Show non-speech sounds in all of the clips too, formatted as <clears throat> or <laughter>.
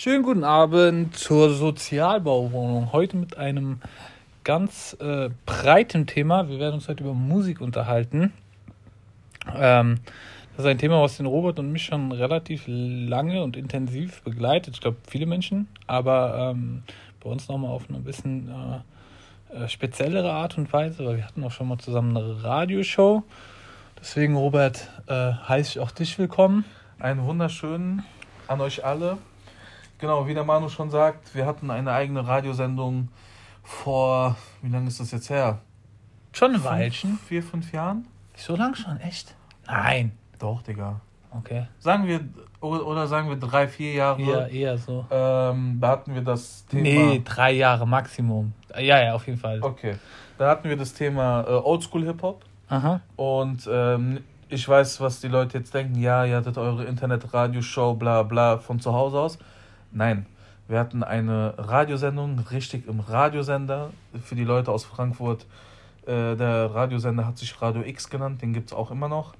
Schönen guten Abend zur Sozialbauwohnung. Heute mit einem ganz äh, breiten Thema. Wir werden uns heute über Musik unterhalten. Ähm, das ist ein Thema, was den Robert und mich schon relativ lange und intensiv begleitet. Ich glaube, viele Menschen, aber ähm, bei uns nochmal auf eine bisschen äh, äh, speziellere Art und Weise, weil wir hatten auch schon mal zusammen eine Radioshow. Deswegen, Robert, äh, heiße ich auch dich willkommen. Einen wunderschönen an euch alle. Genau, wie der Manu schon sagt, wir hatten eine eigene Radiosendung vor, wie lange ist das jetzt her? Schon ein Weilchen. Vier, fünf Jahren? So lang schon, echt? Nein. Doch, Digga. Okay. Sagen wir, oder sagen wir drei, vier Jahre. Ja, eher so. Ähm, da hatten wir das Thema. Nee, drei Jahre Maximum. Ja, ja, auf jeden Fall. Okay. Da hatten wir das Thema äh, Oldschool Hip-Hop. Aha. Und ähm, ich weiß, was die Leute jetzt denken. Ja, ihr hattet eure Internet-Radioshow, bla bla, von zu Hause aus. Nein, wir hatten eine Radiosendung, richtig im Radiosender für die Leute aus Frankfurt. Äh, der Radiosender hat sich Radio X genannt, den gibt es auch immer noch.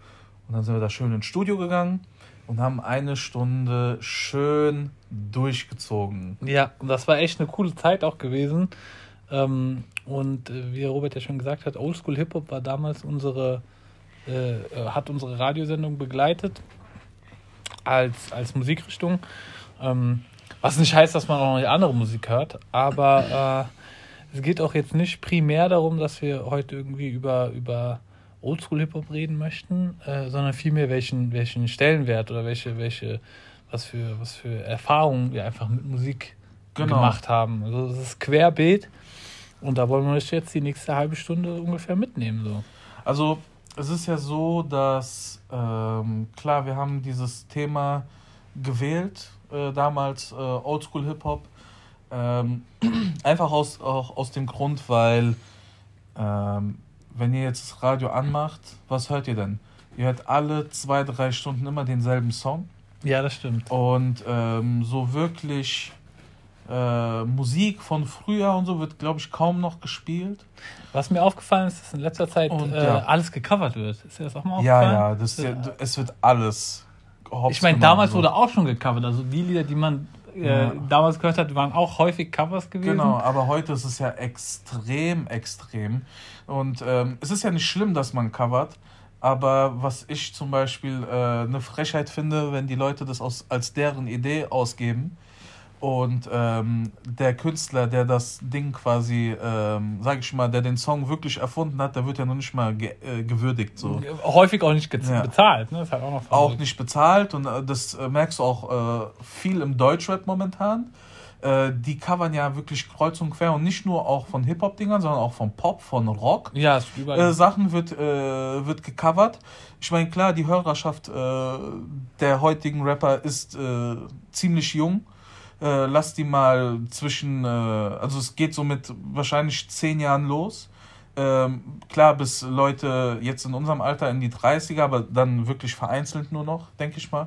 Und dann sind wir da schön ins Studio gegangen und haben eine Stunde schön durchgezogen. Ja, das war echt eine coole Zeit auch gewesen. Ähm, und äh, wie Robert ja schon gesagt hat, Oldschool Hip Hop war damals unsere, äh, hat unsere Radiosendung begleitet als, als Musikrichtung. Ähm, was nicht heißt, dass man auch noch andere Musik hört, aber äh, es geht auch jetzt nicht primär darum, dass wir heute irgendwie über, über Oldschool-Hip-Hop reden möchten, äh, sondern vielmehr welchen, welchen Stellenwert oder welche, welche, was für, was für Erfahrungen wir einfach mit Musik genau. gemacht haben. Also es ist querbeet und da wollen wir euch jetzt die nächste halbe Stunde ungefähr mitnehmen. So. Also es ist ja so, dass ähm, klar, wir haben dieses Thema gewählt äh, damals, äh, Oldschool Hip-Hop. Ähm, <clears throat> einfach aus, auch aus dem Grund, weil ähm, wenn ihr jetzt das Radio anmacht, was hört ihr denn? Ihr hört alle zwei, drei Stunden immer denselben Song. Ja, das stimmt. Und ähm, so wirklich äh, Musik von früher und so wird, glaube ich, kaum noch gespielt. Was mir aufgefallen ist, dass in letzter Zeit und, äh, ja. alles gecovert wird. Ist dir das auch mal aufgefallen? Ja, ja, das, ja, es wird alles ich meine, damals wurde auch schon gecovert. Also die Lieder, die man äh, ja. damals gehört hat, waren auch häufig Covers gewesen. Genau, aber heute ist es ja extrem, extrem. Und ähm, es ist ja nicht schlimm, dass man covert. Aber was ich zum Beispiel äh, eine Frechheit finde, wenn die Leute das aus, als deren Idee ausgeben und ähm, der Künstler, der das Ding quasi, ähm, sag ich mal, der den Song wirklich erfunden hat, der wird ja noch nicht mal ge äh, gewürdigt. So. Häufig auch nicht ja. bezahlt. Ne? Hat auch, auch nicht bezahlt und äh, das äh, merkst du auch äh, viel im Deutschrap momentan. Äh, die covern ja wirklich kreuz und quer und nicht nur auch von Hip-Hop-Dingern, sondern auch von Pop, von Rock. Ja, ist überall. Äh, Sachen wird, wird gecovert. Ich meine, klar, die Hörerschaft der heutigen Rapper ist ziemlich jung äh, lass die mal zwischen, äh, also es geht so mit wahrscheinlich zehn Jahren los. Ähm, klar, bis Leute jetzt in unserem Alter in die 30er, aber dann wirklich vereinzelt nur noch, denke ich mal.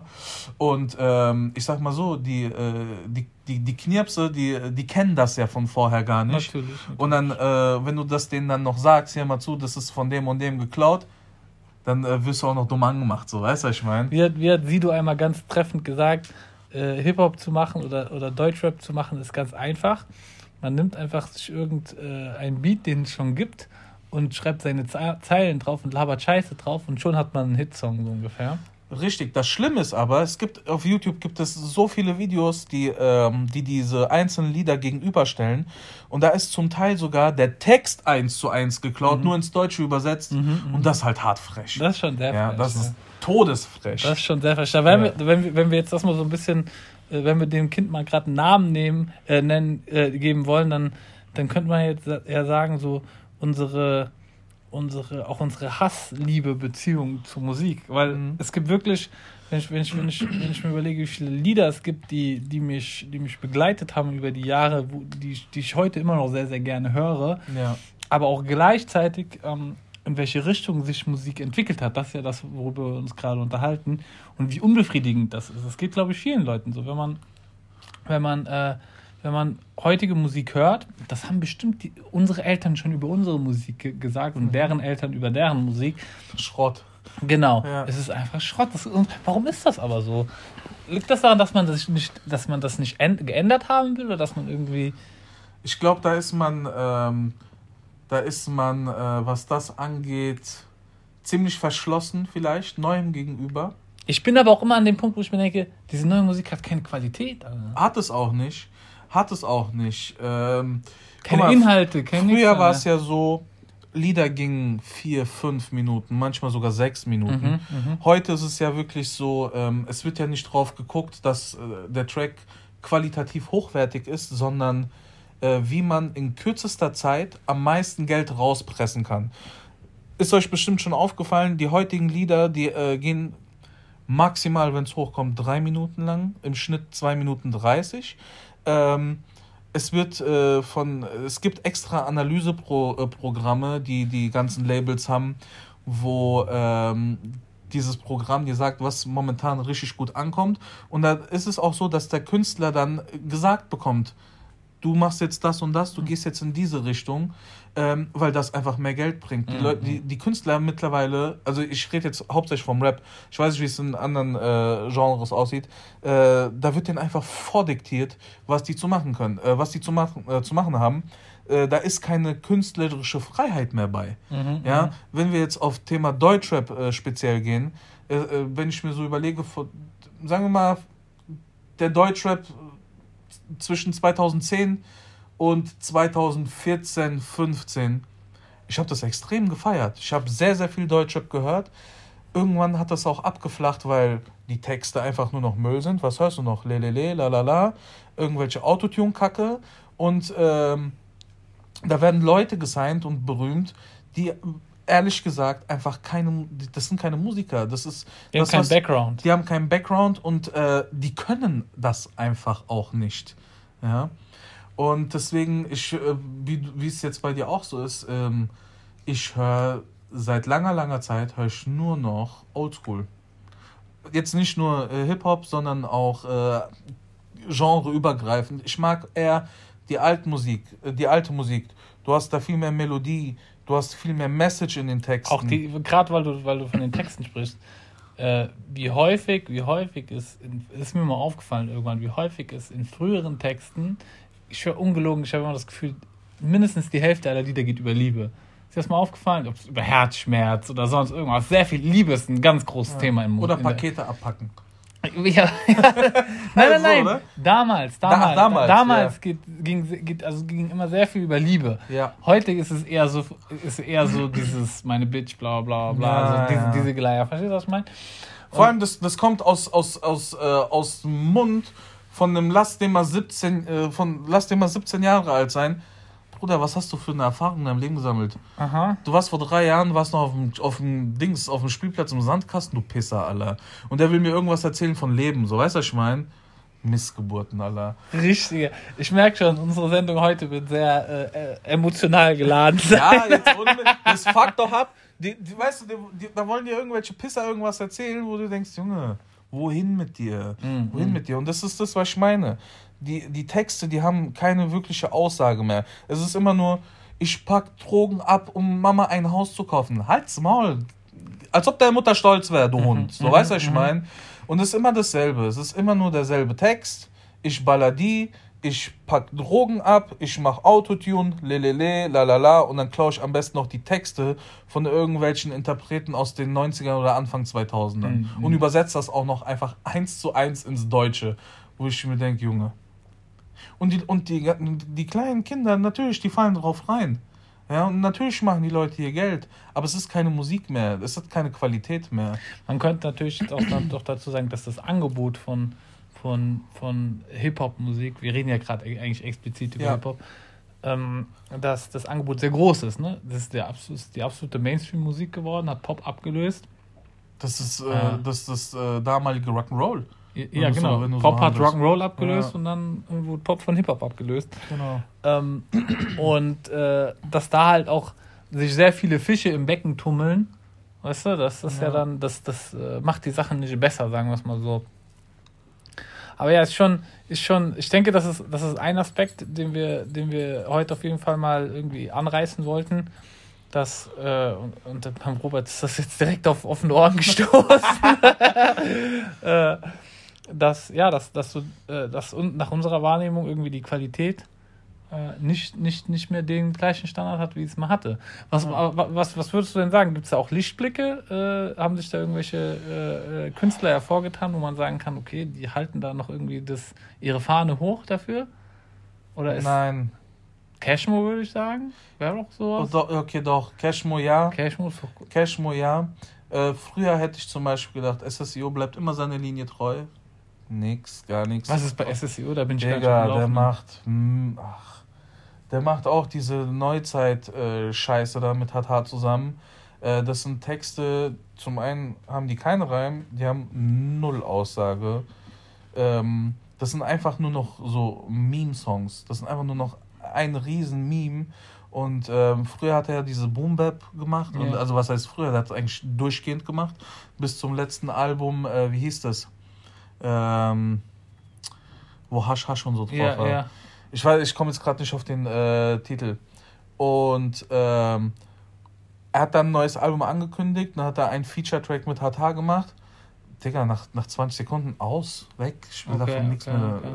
Und ähm, ich sag mal so, die, äh, die, die, die Knirpse, die, die kennen das ja von vorher gar nicht. Natürlich, natürlich. Und dann, äh, wenn du das denen dann noch sagst, hier mal zu, das ist von dem und dem geklaut, dann äh, wirst du auch noch dumm angemacht, so, weißt du, was ich meine? Wie wie hat Sido einmal ganz treffend gesagt, äh, Hip-Hop zu machen oder, oder Deutschrap zu machen, ist ganz einfach. Man nimmt einfach sich irgendeinen äh, Beat, den es schon gibt, und schreibt seine Zeilen drauf und labert Scheiße drauf und schon hat man einen Hitsong so ungefähr. Richtig. Das Schlimme ist aber, es gibt auf YouTube gibt es so viele Videos, die, ähm, die diese einzelnen Lieder gegenüberstellen. Und da ist zum Teil sogar der Text eins zu eins geklaut, mhm. nur ins Deutsche übersetzt. Mhm, mhm. und das ist halt hart frech. Das ist schon sehr ja, frech. Das ja. ist todesfrech. Das ist schon sehr frech. Wenn, ja. wir, wenn, wir, wenn wir jetzt das mal so ein bisschen, äh, wenn wir dem Kind mal gerade einen Namen nehmen, äh, nennen, äh, geben wollen, dann, dann könnte man jetzt eher sagen, so unsere unsere, auch unsere Hassliebe-Beziehung zur Musik. Weil mhm. es gibt wirklich, wenn ich, wenn, ich, wenn, ich, wenn ich mir überlege, wie viele Lieder es gibt, die, die, mich, die mich begleitet haben über die Jahre, wo, die, die ich heute immer noch sehr, sehr gerne höre, ja. aber auch gleichzeitig, ähm, in welche Richtung sich Musik entwickelt hat. Das ist ja das, worüber wir uns gerade unterhalten. Und wie unbefriedigend das ist. Das geht, glaube ich, vielen Leuten so. Wenn man, wenn man äh, wenn man heutige Musik hört, das haben bestimmt die, unsere Eltern schon über unsere Musik gesagt und mhm. deren Eltern über deren Musik. Schrott. Genau. Ja. Es ist einfach Schrott. Das, warum ist das aber so? liegt das daran, dass man das nicht, dass man das nicht geändert haben will oder dass man irgendwie. Ich glaube, da ist man, ähm, da ist man, äh, was das angeht, ziemlich verschlossen vielleicht, neuem gegenüber. Ich bin aber auch immer an dem Punkt, wo ich mir denke, diese neue Musik hat keine Qualität. Alter. Hat es auch nicht. Hat es auch nicht. Ähm, keine mal, Inhalte, keine Früher war es ja so, Lieder gingen vier, fünf Minuten, manchmal sogar sechs Minuten. Mhm, mhm, Heute ist es ja wirklich so, ähm, es wird ja nicht drauf geguckt, dass äh, der Track qualitativ hochwertig ist, sondern äh, wie man in kürzester Zeit am meisten Geld rauspressen kann. Ist euch bestimmt schon aufgefallen, die heutigen Lieder, die äh, gehen maximal, wenn es hochkommt, drei Minuten lang, im Schnitt zwei Minuten dreißig. Ähm, es wird äh, von, es gibt extra Analyseprogramme, äh, die die ganzen Labels haben, wo ähm, dieses Programm dir sagt, was momentan richtig gut ankommt. Und da ist es auch so, dass der Künstler dann gesagt bekommt, du machst jetzt das und das, du gehst jetzt in diese Richtung, ähm, weil das einfach mehr Geld bringt. Die, mhm. Leute, die, die Künstler mittlerweile, also ich rede jetzt hauptsächlich vom Rap, ich weiß nicht, wie es in anderen äh, Genres aussieht, äh, da wird denen einfach vordiktiert, was die zu machen können, äh, was die zu machen, äh, zu machen haben. Äh, da ist keine künstlerische Freiheit mehr bei. Mhm, ja, mhm. wenn wir jetzt auf Thema Deutschrap äh, speziell gehen, wenn ich mir so überlege, sagen wir mal, der Deutschrap zwischen 2010 und 2014, 15, ich habe das extrem gefeiert. Ich habe sehr, sehr viel Deutschrap gehört. Irgendwann hat das auch abgeflacht, weil die Texte einfach nur noch Müll sind. Was hörst du noch? Lelele, lalala, irgendwelche Autotune-Kacke. Und ähm, da werden Leute gesigned und berühmt, die ehrlich gesagt einfach keine, das sind keine Musiker. Das ist, die das, haben keinen was, Background. Die haben keinen Background und äh, die können das einfach auch nicht. Ja. Und deswegen, ich, äh, wie, wie es jetzt bei dir auch so ist, ähm, ich höre seit langer, langer Zeit höre ich nur noch Oldschool. Jetzt nicht nur äh, Hip-Hop, sondern auch äh, genreübergreifend. Ich mag eher die alte Musik, äh, die alte Musik. Du hast da viel mehr Melodie, du hast viel mehr Message in den Texten. Auch die, gerade weil du, weil du von den Texten sprichst, äh, wie häufig, wie häufig ist, ist mir mal aufgefallen irgendwann, wie häufig ist in früheren Texten, ich höre ungelogen, ich habe immer das Gefühl, mindestens die Hälfte aller Lieder geht über Liebe. Ist dir das mal aufgefallen? Ob es über Herzschmerz oder sonst irgendwas. Sehr viel Liebe ist ein ganz großes ja. Thema im Oder Pakete abpacken. <laughs> Ja, ja. <laughs> nein, nein, nein. So, damals, damals, da, damals, damals ja. geht, ging, geht, also ging immer sehr viel über Liebe. Ja. Heute ist es eher so, ist eher so <laughs> dieses meine Bitch, bla bla bla, ja, also diese, diese Geleier. Verstehst du, was ich meine? Vor allem, das, das kommt aus, aus, aus, äh, aus dem Mund von einem Lass den mal 17, äh, von Lass den mal 17 Jahre alt sein Bruder, was hast du für eine Erfahrung in deinem Leben gesammelt? Aha. Du warst vor drei Jahren, warst noch auf dem, auf dem Dings, auf dem Spielplatz im Sandkasten, du Pisser, Alter. Und der will mir irgendwas erzählen von Leben, so, weißt du, was ich meine? Missgeburten, Alter. Richtig. Ich merke schon, unsere Sendung heute wird sehr äh, emotional geladen <laughs> sein. Ja, jetzt ohne, das fuckt doch ab. Die, die, weißt du, die, da wollen dir irgendwelche Pisser irgendwas erzählen, wo du denkst, Junge, wohin mit dir? Mhm. Wohin mit dir? Und das ist das, was ich meine die, die Texte, die haben keine wirkliche Aussage mehr. Es ist immer nur, ich pack Drogen ab, um Mama ein Haus zu kaufen. Halt's Maul. Als ob deine Mutter stolz wäre, du mhm. Hund. So, mhm. weißt du, was ich mhm. meine? Und es ist immer dasselbe. Es ist immer nur derselbe Text. Ich baller die, ich pack Drogen ab, ich mach Autotune, lelele, lalala, und dann klaue ich am besten noch die Texte von irgendwelchen Interpreten aus den 90ern oder Anfang 2000ern mhm. und übersetze das auch noch einfach eins zu eins ins Deutsche, wo ich mir denke, Junge, und die, und die, die kleinen Kinder, natürlich, die fallen drauf rein. Ja, und natürlich machen die Leute hier Geld, aber es ist keine Musik mehr, es hat keine Qualität mehr. Man könnte natürlich auch noch dazu sagen, dass das Angebot von, von, von Hip-Hop-Musik, wir reden ja gerade eigentlich explizit über ja. Hip-Hop, ähm, dass das Angebot sehr groß ist. Ne? Das ist, der, ist die absolute Mainstream-Musik geworden, hat Pop abgelöst. Das ist, äh, äh. das, das äh, damalige Rock'n'Roll. Ja, genau. So, Pop so hat Rock'n'Roll abgelöst ja. und dann irgendwo Pop von Hip-Hop abgelöst. Genau. Ähm, und äh, dass da halt auch sich sehr viele Fische im Becken tummeln, weißt du, das ist ja, ja dann, das, das äh, macht die Sachen nicht besser, sagen wir es mal so. Aber ja, ist schon, ist schon, ich denke, das ist, das ist ein Aspekt, den wir, den wir heute auf jeden Fall mal irgendwie anreißen wollten. Dass, äh, und, und beim Robert ist das jetzt direkt auf offene Ohren gestoßen. <laughs> <laughs> äh, dass, ja, dass, dass, du, äh, dass nach unserer Wahrnehmung irgendwie die Qualität äh, nicht, nicht, nicht mehr den gleichen Standard hat, wie es mal hatte. Was, ja. was, was würdest du denn sagen? Gibt es da auch Lichtblicke? Äh, haben sich da irgendwelche äh, äh, Künstler hervorgetan, wo man sagen kann, okay, die halten da noch irgendwie das, ihre Fahne hoch dafür? Oder ist Nein. Cashmo würde ich sagen? Wäre doch sowas? Oh, do, okay, doch. Cashmo ja. Cashmo ist doch gut. Cashmo ja. Äh, früher hätte ich zum Beispiel gedacht, SSIO bleibt immer seiner Linie treu. Nix, gar nichts. Was ist bei SSIO? Da bin ich Digga, gar nicht der macht. Mh, hm, ach, der macht auch diese Neuzeit-Scheiße äh, da mit Hatar zusammen. Äh, das sind Texte, zum einen haben die keinen Reim, die haben null Aussage. Ähm, das sind einfach nur noch so Meme-Songs. Das sind einfach nur noch ein riesen Meme. Und ähm, früher hat er diese Boom Bap gemacht. Ja. Und, also was heißt früher? Er hat es eigentlich durchgehend gemacht. Bis zum letzten Album, äh, wie hieß das? Ähm, wo Hasch Hasch und so drauf ja, war. Ja. Ich weiß, ich komme jetzt gerade nicht auf den äh, Titel. Und ähm, er hat dann ein neues Album angekündigt, dann hat er einen Feature-Track mit Hatar gemacht. Digga, nach, nach 20 Sekunden aus, weg. Ich will okay, okay, mehr. Okay. Äh,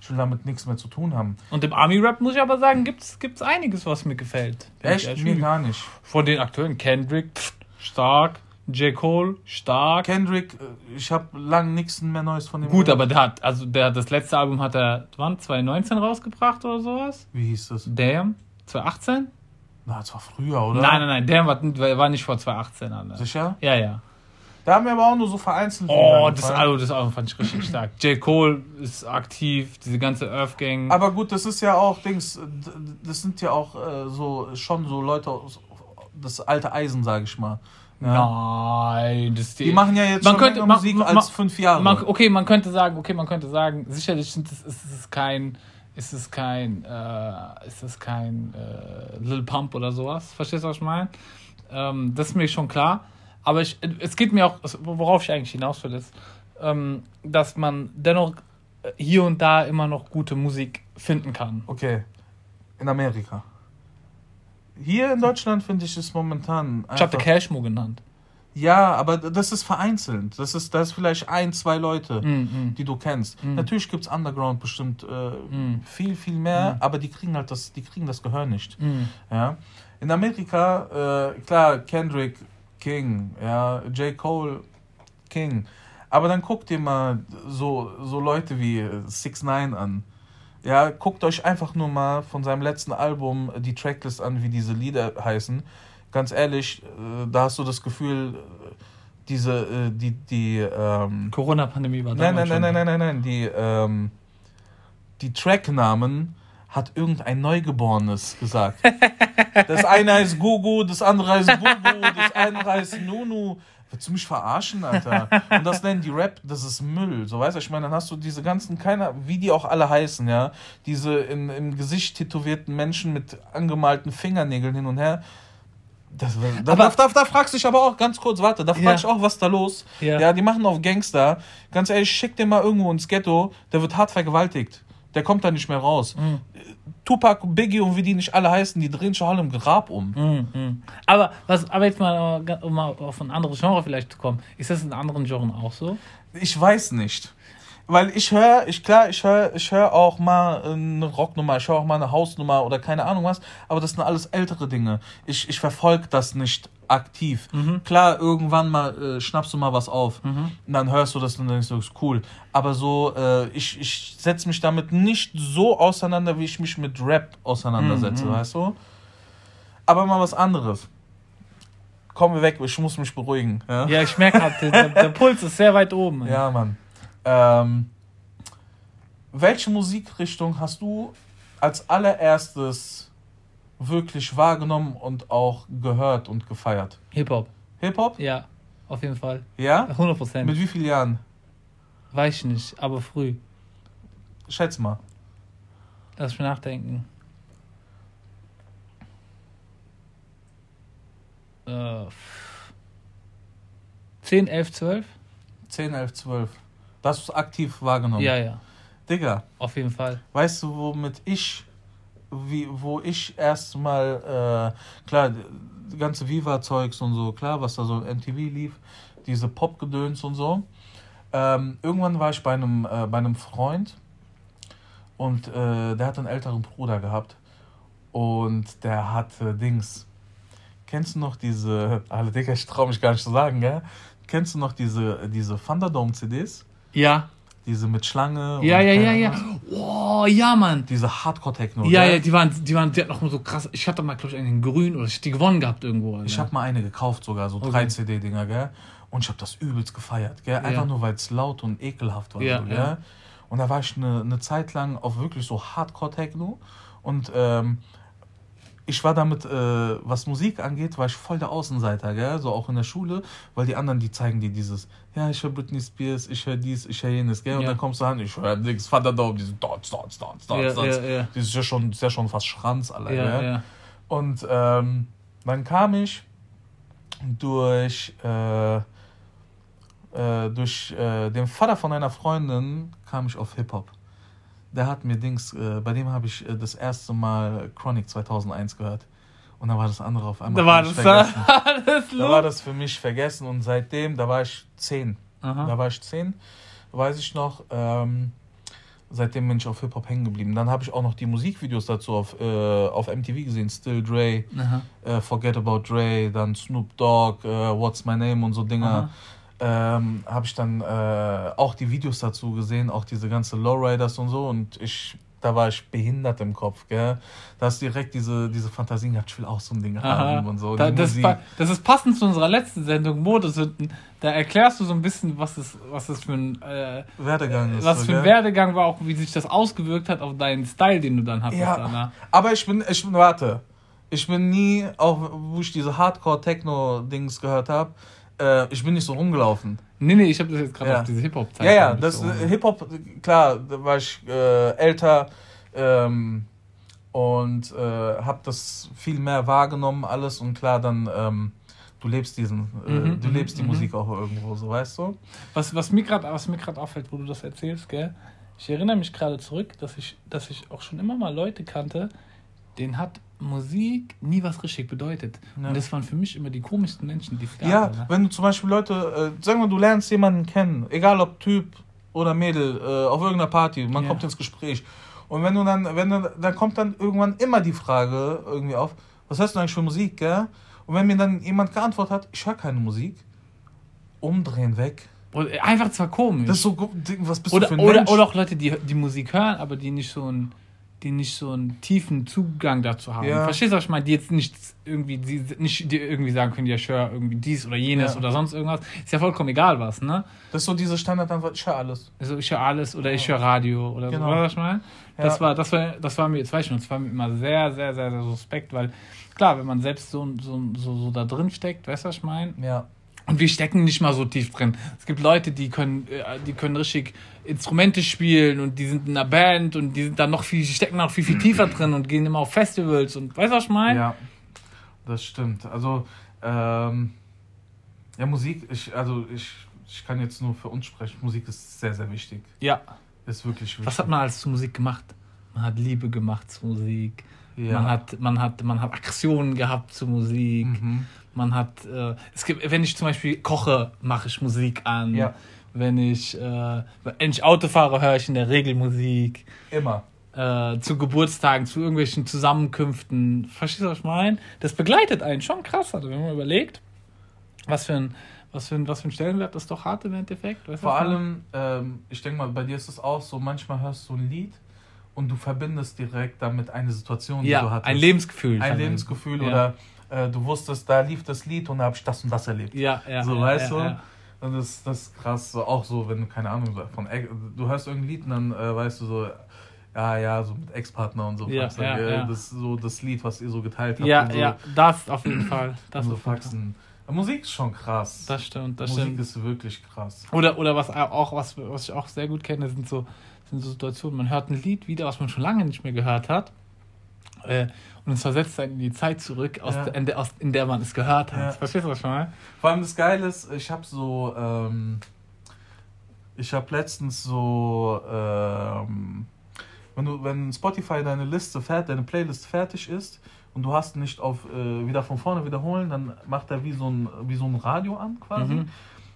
ich will damit nichts mehr zu tun haben. Und im Army-Rap muss ich aber sagen, gibt es einiges, was mir gefällt. Echt? Mir gar nicht. Von den Akteuren Kendrick, pff, stark. J. Cole, stark. Kendrick, äh, ich habe lange nichts mehr Neues von dem. Gut, aber der hat, also der, das letzte Album hat er, wann, 2019 rausgebracht oder sowas? Wie hieß das? Damn, 2018? Na, das war früher, oder? Nein, nein, nein, Damn war, war nicht vor 2018. Alter. Sicher? Ja, ja. Da haben wir aber auch nur so vereinzelt. Oh, das Album, das Album fand ich richtig stark. J. Cole ist aktiv, diese ganze Earth Gang. Aber gut, das ist ja auch Dings, das sind ja auch äh, so schon so Leute aus das alte Eisen, sage ich mal. Ja. Nein, das die, die machen ja jetzt man schon könnte, man, Musik man, als fünf Jahre. Man, okay, man könnte sagen, okay, man könnte sagen, sicherlich sind es, ist es kein, ist es kein, äh, ist es kein äh, Lil Pump oder sowas. Verstehst du, was ich meine? Ähm, das ist mir schon klar. Aber ich, es geht mir auch, worauf ich eigentlich hinaus will, ist, ähm, dass man dennoch hier und da immer noch gute Musik finden kann. Okay. In Amerika. Hier in Deutschland finde ich es momentan. Ich habe Cashmo genannt. Ja, aber das ist vereinzelt. Das ist, das ist vielleicht ein, zwei Leute, mm, mm. die du kennst. Mm. Natürlich gibt es Underground bestimmt äh, mm. viel, viel mehr, mm. aber die kriegen halt das, die kriegen das Gehör nicht. Mm. Ja. In Amerika, äh, klar, Kendrick King, ja, J. Cole, King. Aber dann guckt ihr mal so, so Leute wie 6 9 an. Ja, guckt euch einfach nur mal von seinem letzten Album die Tracklist an, wie diese Lieder heißen. Ganz ehrlich, äh, da hast du das Gefühl, diese, äh, die, die, ähm, Corona-Pandemie war da. Nein, nein, nein, nein, nein, nein, nein, die, ähm, die Tracknamen hat irgendein Neugeborenes gesagt. <laughs> Das eine heißt Gugu, das andere heißt Bubu, das eine heißt Nunu. Willst du mich verarschen, Alter? Und das nennen die Rap, das ist Müll. So weißt du, ich meine, dann hast du diese ganzen, keiner, wie die auch alle heißen, ja, diese in, im Gesicht tätowierten Menschen mit angemalten Fingernägeln hin und her. Das, da, aber, da, da, da, fragst du dich aber auch ganz kurz, warte, da frag ja. ich auch, was da los. Ja. ja, die machen auf Gangster. Ganz ehrlich, schick den mal irgendwo ins Ghetto, der wird hart vergewaltigt. Der kommt da nicht mehr raus. Mhm. Tupac, Biggie und wie die nicht alle heißen, die drehen schon alle im Grab um. Mhm. mhm. Aber, was, aber jetzt mal, um mal auf ein anderes Genre vielleicht zu kommen, ist das in anderen Genres auch so? Ich weiß nicht. Weil ich höre, ich klar, ich höre ich hör auch mal eine Rocknummer, ich höre auch mal eine Hausnummer oder keine Ahnung was, aber das sind alles ältere Dinge. Ich, ich verfolge das nicht aktiv. Mhm. Klar, irgendwann mal äh, schnappst du mal was auf mhm. und dann hörst du das und denkst du, ist cool. Aber so, äh, ich, ich setze mich damit nicht so auseinander, wie ich mich mit Rap auseinandersetze, mhm. weißt du? Aber mal was anderes. Kommen wir weg, ich muss mich beruhigen. Ja, ja ich merke halt, der, der, Puls ist sehr weit oben. Ey. Ja, Mann. Ähm, welche Musikrichtung hast du als allererstes wirklich wahrgenommen und auch gehört und gefeiert? Hip-Hop. Hip-Hop? Ja, auf jeden Fall. Ja? 100%. Mit wie vielen Jahren? Weiß ich nicht, aber früh. Schätz mal. Lass mich nachdenken. Äh, 10, 11, 12? 10, 11, 12. Das du aktiv wahrgenommen? Ja, ja. Digga. Auf jeden Fall. Weißt du, womit ich wie, wo ich erstmal, äh, klar, ganze Viva-Zeugs und so, klar, was da so MTV lief, diese Pop-Gedöns und so. Ähm, irgendwann war ich bei einem, äh, bei einem Freund und äh, der hat einen älteren Bruder gehabt. Und der hatte Dings. Kennst du noch diese. <laughs> Alle Digga, ich traue mich gar nicht zu sagen, gell? Kennst du noch diese, diese Thunderdome-CDs? Ja. Diese mit Schlange. Ja, ja, ja, ja. Oh, ja, Mann. Diese Hardcore-Techno. Ja, ja, die waren, die waren, die hatten noch so krass. Ich hatte mal, glaube ich, einen grün oder ich die gewonnen gehabt irgendwo. Ich habe mal eine gekauft, sogar, so okay. drei CD-Dinger, gell? Und ich habe das übelst gefeiert, gell? Einfach ja. nur, weil es laut und ekelhaft war, ja, so, gell? Ja. Und da war ich eine, eine Zeit lang auf wirklich so Hardcore-Techno. Und ähm, ich war damit, äh, was Musik angeht, war ich voll der Außenseiter, gell? So auch in der Schule, weil die anderen, die zeigen dir dieses, ja, ich höre Britney Spears, ich höre dies, ich höre jenes, gell? Und ja. dann kommst du an, ich höre nix, Thunderdome, diese Dots, Dots, Dots, Dots, Dots. Ja, ja, Das ist ja schon, ist ja schon fast Schranz allein, ja, ja. Und ähm, dann kam ich durch, äh, äh, durch äh, den Vater von einer Freundin, kam ich auf Hip-Hop der hat mir Dings, äh, bei dem habe ich äh, das erste Mal Chronic 2001 gehört. Und dann war das andere auf einmal. Da war das <laughs> vergessen. Da war das für mich vergessen und seitdem, da war ich zehn. Aha. Da war ich zehn, weiß ich noch. Ähm, seitdem bin ich auf Hip-Hop hängen geblieben. Dann habe ich auch noch die Musikvideos dazu auf, äh, auf MTV gesehen. Still Dre, äh, Forget About Dre, dann Snoop Dogg, äh, What's My Name und so Dinger. Aha ähm, habe ich dann äh, auch die Videos dazu gesehen, auch diese ganze Lowriders und so und ich da war ich behindert im Kopf, gell? Da hast du direkt diese, diese Fantasien gehabt, ich will auch so ein Ding Aha. haben und so. Da, das, das, ist passend zu unserer letzten Sendung, Modesünden. Da erklärst du so ein bisschen, was es, was es für ein äh, Werdegang ist. Was so, für ein gell? Werdegang war, auch wie sich das ausgewirkt hat auf deinen Style, den du dann hattest. Ja, danach. aber ich bin, ich bin, warte, ich bin nie, auch wo ich diese Hardcore-Techno-Dings gehört habe, äh, ich bin nicht so rumgelaufen. Nee, nee, ich habe das jetzt gerade ja. auf diese Hip-Hop-Zeit. Ja, ja, das so Hip-Hop, klar, da war ich äh, älter ähm, und äh, habe das viel mehr wahrgenommen, alles und klar, dann. Ähm, du lebst diesen, äh, mhm, du lebst die mhm. Musik auch irgendwo, so weißt du. Was, was mir gerade auffällt, wo du das erzählst, gell? Ich erinnere mich gerade zurück, dass ich, dass ich auch schon immer mal Leute kannte, denen hat Musik nie was richtig bedeutet. Ja. Und das waren für mich immer die komischsten Menschen, die es gab. Ja, ne? wenn du zum Beispiel Leute, äh, sagen wir, du lernst jemanden kennen, egal ob Typ oder Mädel, äh, auf irgendeiner Party, man ja. kommt ins Gespräch. Und wenn du dann, wenn du, dann kommt dann irgendwann immer die Frage irgendwie auf, was hast du eigentlich für Musik, gell? Und wenn mir dann jemand geantwortet hat, ich höre keine Musik, umdrehen weg. Einfach zwar komisch. Das ist so, was bist oder, du für ein oder, Mensch? Oder auch Leute, die die Musik hören, aber die nicht so ein die nicht so einen tiefen Zugang dazu haben. Ja. Verstehst du, was ich meine? Die jetzt nicht irgendwie, die nicht die irgendwie sagen können, ja, ich höre irgendwie dies oder jenes ja. oder sonst irgendwas. Ist ja vollkommen egal was, ne? Das ist so diese Standardantwort, ich höre alles. Also ich höre alles oder ja. ich höre Radio oder genau. so, was ich meine? Das war, das war, das war mir, jetzt weiß ich schon, das war mir immer sehr, sehr, sehr, sehr suspekt, weil klar, wenn man selbst so, so, so, so da drin steckt, weißt du, was ich meine? Ja. Und wir stecken nicht mal so tief drin. Es gibt Leute, die können, äh, die können richtig Instrumente spielen und die sind in einer Band und die sind dann noch viel, die stecken noch viel, viel tiefer drin und gehen immer auf Festivals und weißt du, was ich meine? Ja, das stimmt. Also, ähm, ja, Musik, ich, also ich, ich kann jetzt nur für uns sprechen. Musik ist sehr, sehr wichtig. Ja. Ist wirklich wichtig. Was hat man zu Musik gemacht? Man hat Liebe gemacht zu Musik. Ja. Man, hat, man, hat, man hat Aktionen gehabt zu Musik. Mhm. Man hat, äh, es gibt, wenn ich zum Beispiel koche, mache ich Musik an. Ja. Wenn ich, äh, wenn ich Auto fahre, höre ich in der Regel Musik. Immer. Äh, zu Geburtstagen, zu irgendwelchen Zusammenkünften. Verstehst du, was ich meine? Das begleitet einen schon krass, also wenn man überlegt, was für ein, was für ein, was für ein Stellenwert das doch hat im Endeffekt. Weißt Vor allem, ähm, ich denke mal, bei dir ist es auch so, manchmal hörst du ein Lied und du verbindest direkt damit eine Situation, die ja, du hattest. Ein Lebensgefühl. Ein Lebensgefühl ja. Äh, du wusstest, da lief das Lied und da habe ich das und das erlebt. Ja, ja. So, ja, weißt ja, du? Ja. Und das, das ist krass. So, auch so, wenn du, keine Ahnung, von, du hörst irgendein Lied und dann äh, weißt du so, ja, ja, so mit Ex-Partner und so. Ja, Faxen, ja, ja. Das so das Lied, was ihr so geteilt habt. Ja, so. ja, das auf jeden Fall. Das so Faxen. Musik ist schon krass. Das stimmt, das Musik stimmt. ist wirklich krass. Oder, oder was auch, was, was ich auch sehr gut kenne, sind so, sind so Situationen, man hört ein Lied wieder, was man schon lange nicht mehr gehört hat. Äh, und es versetzt einen in die Zeit zurück, aus, ja. der, in, der, aus, in der man es gehört hat. Ja. Verstehst du das schon mal? Vor allem das Geile ist, ich habe so, ähm, ich habe letztens so, ähm, wenn du, wenn Spotify deine Liste fertig, deine Playlist fertig ist und du hast nicht auf äh, wieder von vorne wiederholen, dann macht er wie so ein, wie so ein Radio an quasi. Mhm.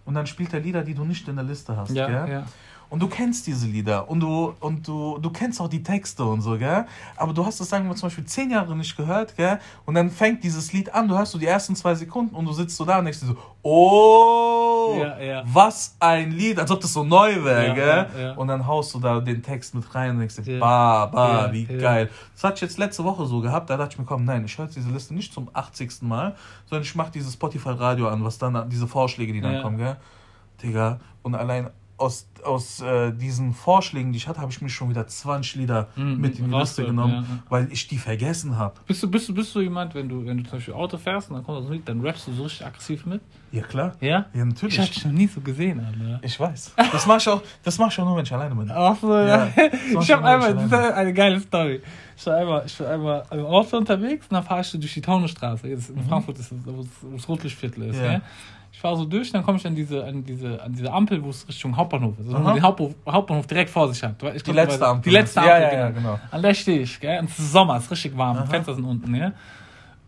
und dann spielt er Lieder, die du nicht in der Liste hast? Ja. Und du kennst diese Lieder und du, und du, du kennst auch die Texte und so, gell? Aber du hast es, sagen wir zum Beispiel, zehn Jahre nicht gehört, gell? Und dann fängt dieses Lied an, du hörst so die ersten zwei Sekunden und du sitzt so da und denkst dir so, oh, ja, ja. was ein Lied, als ob das so neu wäre, ja, gell? Und dann haust du da den Text mit rein und denkst dir, bah, bah, wie geil. Das hatte ich jetzt letzte Woche so gehabt, da dachte ich mir, komm, nein, ich höre diese Liste nicht zum 80. Mal, sondern ich mache dieses Spotify-Radio an, was dann, diese Vorschläge, die dann kommen, gell? Digga, und allein aus, aus äh, diesen Vorschlägen, die ich hatte, habe ich mir schon wieder 20 Lieder mm, mit in die Liste genommen, ja, ja. weil ich die vergessen habe. Bist du, bist, du, bist du jemand, wenn du, wenn du zum Beispiel Auto fährst und dann kommt das Lied, dann rappst du so richtig aggressiv mit? Ja, klar. Ja? Ja, natürlich. Ich habe dich noch nie so gesehen, Alter. Ich weiß. Das mache ich, auch, mach ich auch nur, wenn ich alleine bin. Ach so, ja. <laughs> Ich habe einmal, das ist eine geile Story. Ich war einmal, ich war einmal im Auto unterwegs und dann fahre ich durch die Taunusstraße. Jetzt in mhm. Frankfurt ist das, wo das Rotlichtviertel ist. Ja. Ich fahre so durch, dann komme ich an diese, an, diese, an diese Ampel, wo es Richtung Hauptbahnhof ist. Also den Hauptbahnhof, Hauptbahnhof direkt vor sich hat. Ich die letzte Ampel. Die letzte Ampel, ja, ja, ja, genau. An der stehe ich, gell? Und es ist Sommer, es ist richtig warm, Aha. Fenster sind unten, ja.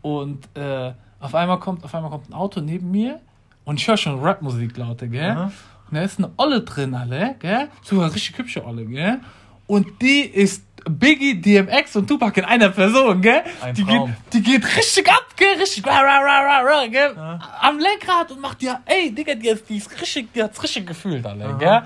Und äh, auf, einmal kommt, auf einmal kommt ein Auto neben mir und ich höre schon Rapmusik laute, gell? Aha. Und da ist eine Olle drin, alle, gell? Sogar richtig hübsche Olle, gell? Und die ist Biggie, DMX und Tupac in einer Person, gell? Ein die, geht, die geht richtig ab, gell? Richtig, rah, rah, rah, rah, gell? Ja. Am Lenkrad und macht ja, ey, Digga, die, ist, die ist richtig, die hat's richtig gefühlt, alle, Aha. gell?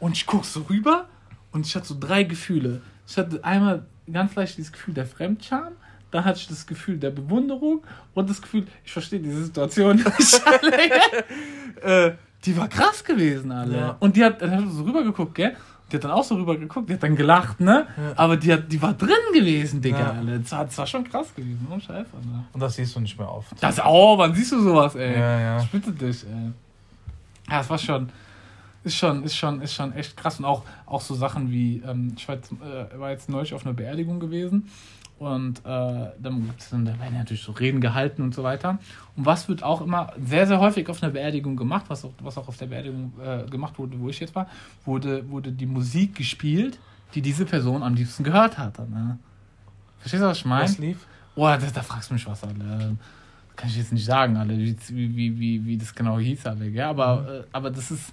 Und ich guck so rüber und ich hatte so drei Gefühle. Ich hatte einmal ganz leicht dieses Gefühl der Fremdscham, dann hatte ich das Gefühl der Bewunderung und das Gefühl, ich verstehe diese Situation <laughs> nicht, alle, äh, die war krass gewesen, alle. Ja. Und die hat, dann hat so rübergeguckt, gell? Die hat dann auch so rüber geguckt, die hat dann gelacht, ne? Ja. Aber die, hat, die war drin gewesen, Digga. Ja. Das, war, das war schon krass gewesen, oh Scheiße. Ne? Und das siehst du nicht mehr oft. Das, oh, wann siehst du sowas, ey? Ja, ja. Ich bitte dich, ey. Ja, es war schon, ist schon, ist schon, ist schon echt krass. Und auch, auch so Sachen wie, ähm, ich war jetzt, äh, war jetzt neulich auf einer Beerdigung gewesen und äh, dann, dann werden natürlich so Reden gehalten und so weiter. Und was wird auch immer sehr, sehr häufig auf einer Beerdigung gemacht, was auch, was auch auf der Beerdigung äh, gemacht wurde, wo ich jetzt war, wurde, wurde die Musik gespielt, die diese Person am liebsten gehört hat. Ne? Verstehst du, was ich meine? Was lief? Oh, da, da, fragst du mich was, alle. Kann ich jetzt nicht sagen, alle, wie, wie, wie, wie das genau hieß, alle. Ja? Aber, mhm. äh, aber das ist.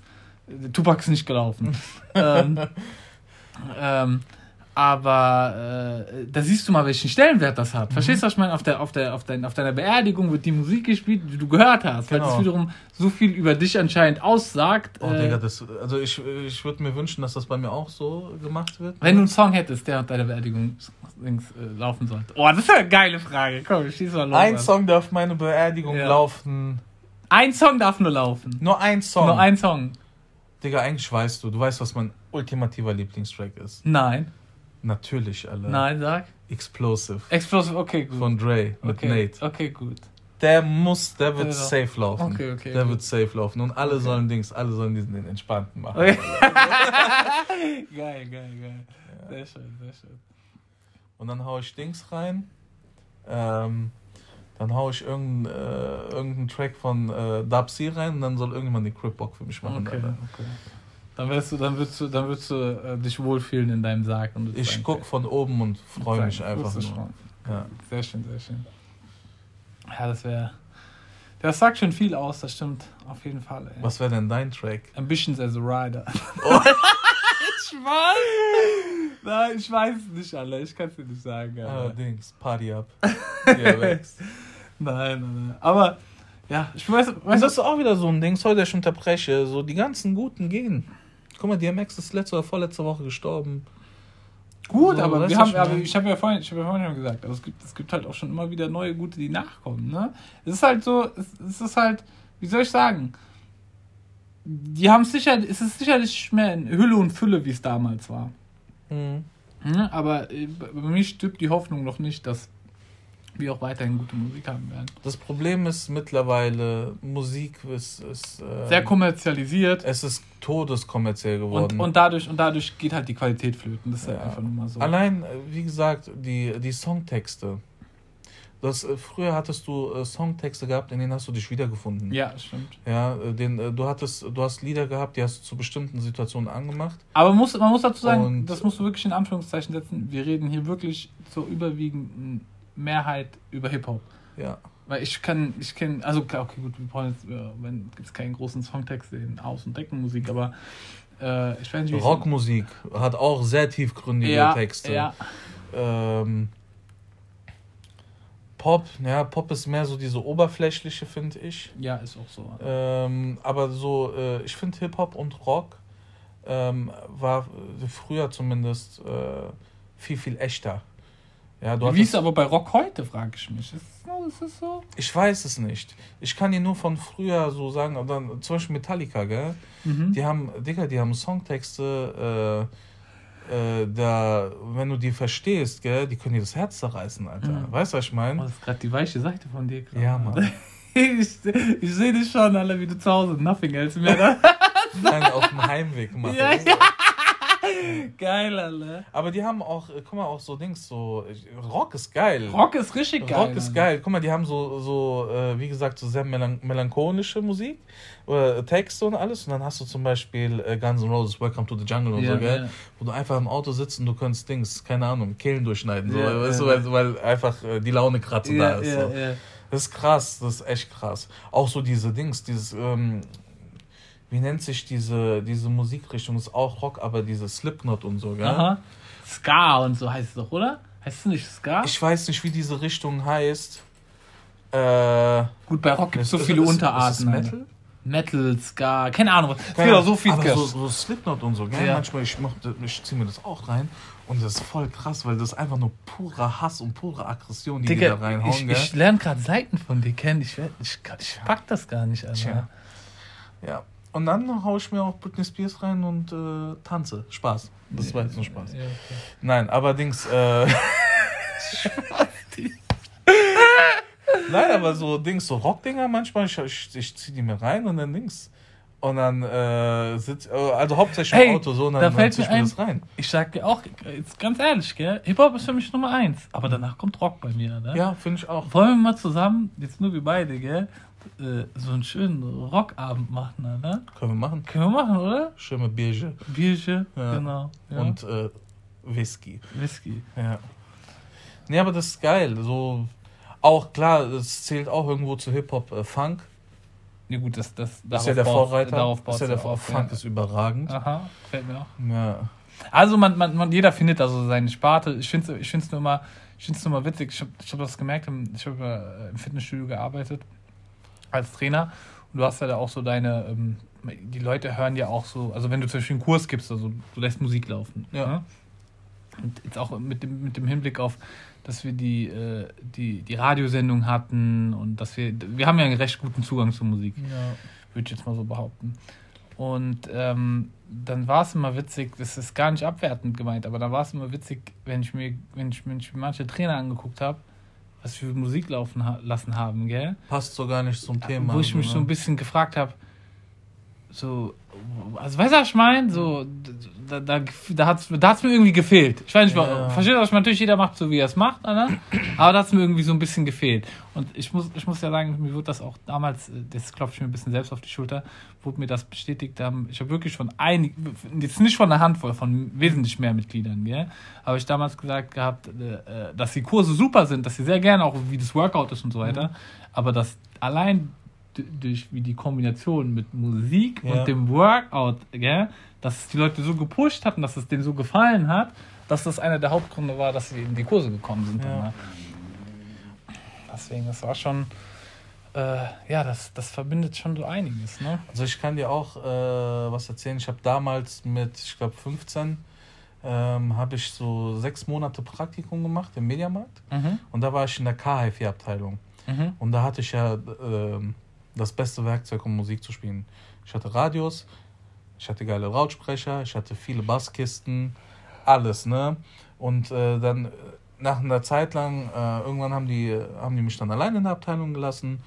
Tupac ist nicht gelaufen. <laughs> ähm, ähm, aber äh, da siehst du mal, welchen Stellenwert das hat. Mhm. Verstehst du, was ich meine? Auf, der, auf, der, auf, dein, auf deiner Beerdigung wird die Musik gespielt, die du gehört hast, genau. weil das genau. wiederum so viel über dich anscheinend aussagt. Oh, äh, Digga, das, also ich, ich würde mir wünschen, dass das bei mir auch so gemacht wird. Wenn du einen Song hättest, der auf deiner Beerdigung links, äh, laufen sollte. Oh, das ist eine geile Frage. Komm, schieß mal los. Ein Song darf meine Beerdigung ja. laufen. Ein Song darf nur laufen. Nur ein Song. Nur ein Song. Digga, eigentlich weißt du, du weißt, was mein ultimativer Lieblingstrack ist. Nein. Natürlich, alle. Nein, sag. Explosive. Explosive, okay, gut. Von Dre mit okay. Nate. Okay, gut. Der muss, der wird der safe laufen. Okay, okay. Der okay. wird safe laufen. Und alle okay. sollen Dings, alle sollen diesen den entspannten machen. Okay. <laughs> geil, geil, geil. Ja. Sehr schön, sehr schön. Und dann hau ich Dings rein. Ähm, dann hau ich irgendeinen äh, irgendeinen Track von äh, Dub C rein und dann soll irgendjemand den Crip Bock für mich machen. Okay, okay. Dann wirst du, dann wirst du, dann wirst du äh, dich wohlfühlen in deinem Sarg. Und ich guck von oben und freue mich einfach nur. Ja. Sehr schön, sehr schön. Ja, das wäre. Das sagt schon viel aus, das stimmt auf jeden Fall. Ey. Was wäre denn dein Track? Ambitions as a Rider. Oh. <laughs> ich weiß. Nein, ich weiß es nicht, alle. Ich kann es dir nicht sagen. Allerdings, Party up. <laughs> nein, nein, nein. Aber ja, ich weiß. weiß das ist auch wieder so ein Ding, sorry, dass ich unterbreche. So, die ganzen Guten gehen. Guck mal, DMX ist letzte oder vorletzte Woche gestorben. Gut, so, aber wir haben, aber ich habe ja vorhin, ich habe ja vorhin schon gesagt, also es gibt, es gibt halt auch schon immer wieder neue Gute, die nachkommen. Ne? Es ist halt so, es, es ist halt, wie soll ich sagen? Die haben sicher, es ist sicherlich mehr in Hülle und Fülle, wie es damals war. Mhm. Ja, aber äh, bei mir stirbt die Hoffnung noch nicht, dass wir auch weiterhin gute Musik haben werden. Das Problem ist mittlerweile, Musik ist, ist äh, sehr kommerzialisiert. Es ist todeskommerziell geworden. Und, und, dadurch, und dadurch geht halt die Qualität flöten. Das ist ja. einfach nur mal so. Allein, äh, wie gesagt, die, die Songtexte. Das, äh, früher hattest du äh, Songtexte gehabt, in denen hast du dich wiedergefunden. Ja, stimmt. Ja, äh, den, äh, du, hattest, du hast Lieder gehabt, die hast du zu bestimmten Situationen angemacht. Aber muss, man muss dazu sagen, Und das musst du wirklich in Anführungszeichen setzen. Wir reden hier wirklich zur überwiegenden Mehrheit über Hip-Hop. Ja. Weil ich kann, ich kenne, also okay, gut, wir brauchen jetzt, wenn gibt es keinen großen Songtext in Aus- und Deckenmusik, aber äh, ich weiß nicht, Rockmusik hat auch sehr tiefgründige ja, Texte. Ja. Ähm, Pop, ja, Pop ist mehr so diese oberflächliche, finde ich. Ja, ist auch so. Ähm, aber so, äh, ich finde Hip-Hop und Rock ähm, war früher zumindest äh, viel, viel echter. Ja, du Wie ist es aber bei Rock heute, frage ich mich. Ist, ist es so? Ich weiß es nicht. Ich kann dir nur von früher so sagen, dann, zum Beispiel Metallica, gell? Mhm. Die haben, Digga, die haben Songtexte, äh, äh, da, wenn du die verstehst, gell, die können dir das Herz zerreißen, Alter. Mhm. Weißt du, was ich meine? Oh, das ist gerade die weiche Seite von dir. Grad. Ja, Mann. <laughs> ich, ich sehe dich schon, alle wie du zu Hause nothing else mehr da. Nein, auf dem Heimweg machen. Ja, ja. <laughs> geil, Alter. Aber die haben auch, äh, guck mal, auch so Dings, so, Rock ist geil. Rock ist richtig geil. Rock ist geil. Guck mal, die haben so, so äh, wie gesagt, so sehr melan melancholische Musik, oder Texte und alles. Und dann hast du zum Beispiel äh, Guns N' Roses, Welcome to the Jungle und ja, so, gell? Ja. Wo du einfach im Auto sitzt und du kannst Dings, keine Ahnung, Kehlen durchschneiden, so, ja, weißt du, weil, weil, einfach die Laune gerade so da ist. So. Das ist krass, das ist echt krass. Auch so diese Dings, dieses, ähm, wie nennt sich diese, diese Musikrichtung? Ist auch Rock, aber diese Slipknot und so, gell? Aha. Ska und so heißt es doch, oder? Heißt es nicht Ska? Ich weiß nicht, wie diese Richtung heißt. Äh, Gut, bei Rock gibt es so viele ist, Unterarten. Ist Metal? Metal, Ska, keine Ahnung. Es gibt so viel aber so, so Slipknot und so, gell? Ja. Manchmal, ich, ich ziehe mir das auch rein und das ist voll krass, weil das ist einfach nur purer Hass und pure Aggression, die Digga, die da reinhauen, ich, gell? Ich lerne gerade Seiten von dir kennen. Ich, ich, ich pack das gar nicht, Alter. Ja. Und dann haue ich mir auch Britney Spears rein und äh, tanze. Spaß. Das war jetzt nur Spaß. Ja, okay. Nein, aber Dings. Äh, <laughs> Nein, aber so Dings, so Rockdinger manchmal, ich, ich, ich ziehe die mir rein und dann Dings. Und dann äh, sitzt, äh, also hauptsächlich hey, im Auto so, und dann, da fällt mir ein, das rein. Ich sag dir auch, jetzt ganz ehrlich, gell, Hip-Hop ist für mich Nummer eins. Aber danach kommt Rock bei mir, ne? Ja, finde ich auch. Wollen wir mal zusammen, jetzt nur wir beide, gell, äh, so einen schönen Rockabend machen, oder? Können wir machen. Können wir machen, oder? Schöne Bierche. Bierche, ja. genau. Ja. Und äh, Whisky. Whisky. Ja. Nee, aber das ist geil. So, auch klar, es zählt auch irgendwo zu Hip-Hop äh, Funk. Ja gut, das, das, das ist ja der Vorreiter. Darauf ist ja der auf, Funk ja. ist überragend. Aha, fällt mir auch. Ja. Also man, man, man jeder findet also seine Sparte. Ich finde es ich nur mal, ich find's nur mal witzig. Ich habe ich hab das gemerkt, ich habe im Fitnessstudio gearbeitet als Trainer und du hast ja da auch so deine, ähm, die Leute hören ja auch so, also wenn du zum Beispiel einen Kurs gibst, also du lässt Musik laufen. Ja. Ne? Und jetzt auch mit dem, mit dem Hinblick auf, dass wir die, äh, die, die Radiosendung hatten und dass wir, wir haben ja einen recht guten Zugang zur Musik, ja. würde ich jetzt mal so behaupten. Und ähm, dann war es immer witzig, das ist gar nicht abwertend gemeint, aber da war es immer witzig, wenn ich mir, wenn ich, wenn ich mir manche Trainer angeguckt habe, was wir Musik laufen lassen haben, gell? Passt so gar nicht zum Thema. Wo ich mich so ein bisschen gefragt habe, so, also weißt du, was ich meine? So, da, da, da hat es da hat's mir irgendwie gefehlt. Ich weiß nicht, ja. versteht was natürlich jeder macht so, wie er es macht, ne? aber da hat es mir irgendwie so ein bisschen gefehlt. Und ich muss, ich muss ja sagen, mir wurde das auch damals, das klopfe ich mir ein bisschen selbst auf die Schulter, wurde mir das bestätigt. Ich habe wirklich von einigen, jetzt nicht von einer Handvoll, von wesentlich mehr Mitgliedern, gell? habe ich damals gesagt gehabt, äh, dass die Kurse super sind, dass sie sehr gerne auch, wie das Workout ist und so weiter, mhm. aber dass allein durch wie die Kombination mit Musik ja. und dem Workout, gell, dass es die Leute so gepusht hat und dass es denen so gefallen hat, dass das einer der Hauptgründe war, dass sie in die Kurse gekommen sind. Ja. Ne? Deswegen, das war schon, äh, ja, das, das verbindet schon so einiges. Ne? Also ich kann dir auch äh, was erzählen. Ich habe damals mit, ich glaube 15, ähm, habe ich so sechs Monate Praktikum gemacht im Mediamarkt. Mhm. Und da war ich in der KHF-Abteilung. Mhm. Und da hatte ich ja äh, das beste Werkzeug, um Musik zu spielen. Ich hatte Radios, ich hatte geile Lautsprecher, ich hatte viele Basskisten, alles, ne? Und äh, dann äh, nach einer Zeit lang, äh, irgendwann haben die, haben die mich dann alleine in der Abteilung gelassen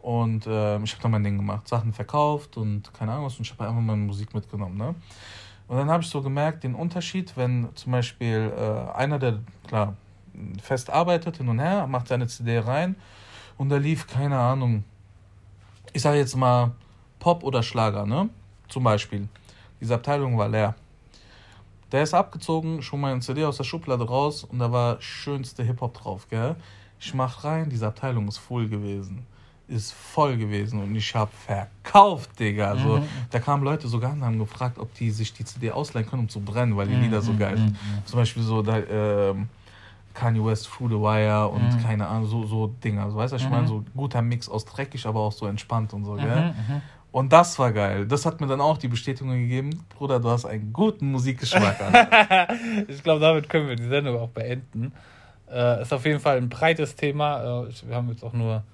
und äh, ich habe dann mein Ding gemacht, Sachen verkauft und keine Ahnung was und ich habe einfach meine Musik mitgenommen, ne? Und dann habe ich so gemerkt, den Unterschied, wenn zum Beispiel äh, einer, der klar fest arbeitet hin und her, macht seine CD rein und da lief, keine Ahnung, ich sage jetzt mal Pop oder Schlager, ne? Zum Beispiel. Diese Abteilung war leer. Der ist abgezogen, schon mal ein CD aus der Schublade raus und da war schönste Hip-Hop drauf, gell? Ich mach rein, diese Abteilung ist voll gewesen. Ist voll gewesen und ich hab verkauft, Digga. Also, mhm. Da kamen Leute sogar und haben gefragt, ob die sich die CD ausleihen können, um zu brennen, weil die mhm. Lieder so geil sind. Mhm. Zum Beispiel so, da, ähm, Kanye West, Through the Wire und mhm. keine Ahnung, so, so Dinger. So, weißt du, ich meine, mhm. so guter Mix aus dreckig, aber auch so entspannt und so, gell? Mhm, und das war geil. Das hat mir dann auch die Bestätigung gegeben, Bruder, du hast einen guten Musikgeschmack. <laughs> ich glaube, damit können wir die Sendung auch beenden. Äh, ist auf jeden Fall ein breites Thema. Äh, wir haben jetzt auch nur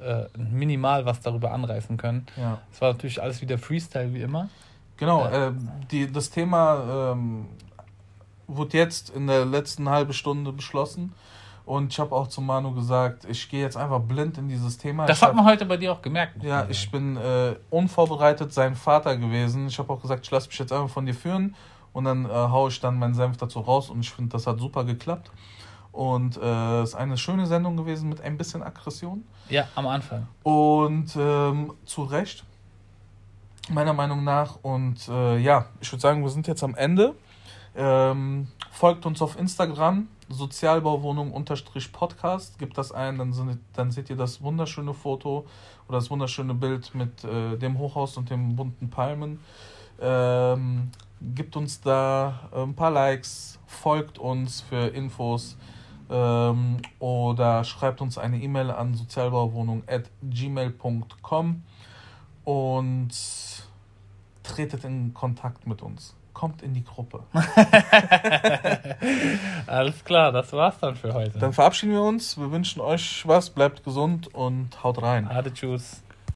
äh, minimal was darüber anreißen können. Ja. Es war natürlich alles wieder Freestyle wie immer. Genau, äh, die, das Thema ähm, wurde jetzt in der letzten halben Stunde beschlossen. Und ich habe auch zu Manu gesagt, ich gehe jetzt einfach blind in dieses Thema. Das ich hat man heute bei dir auch gemerkt. Ja, ich bin äh, unvorbereitet sein Vater gewesen. Ich habe auch gesagt, ich lasse mich jetzt einfach von dir führen und dann äh, haue ich dann meinen Senf dazu raus und ich finde, das hat super geklappt. Und äh, es ist eine schöne Sendung gewesen mit ein bisschen Aggression. Ja, am Anfang. Und ähm, zu Recht, meiner Meinung nach. Und äh, ja, ich würde sagen, wir sind jetzt am Ende. Ähm, folgt uns auf Instagram, Sozialbauwohnung-Podcast. Gebt das ein, dann, sind, dann seht ihr das wunderschöne Foto oder das wunderschöne Bild mit äh, dem Hochhaus und den bunten Palmen. Ähm, gibt uns da äh, ein paar Likes, folgt uns für Infos ähm, oder schreibt uns eine E-Mail an sozialbauwohnung.gmail.com und tretet in Kontakt mit uns kommt in die Gruppe. <laughs> Alles klar, das war's dann für heute. Dann verabschieden wir uns. Wir wünschen euch was, bleibt gesund und haut rein. Ade, tschüss.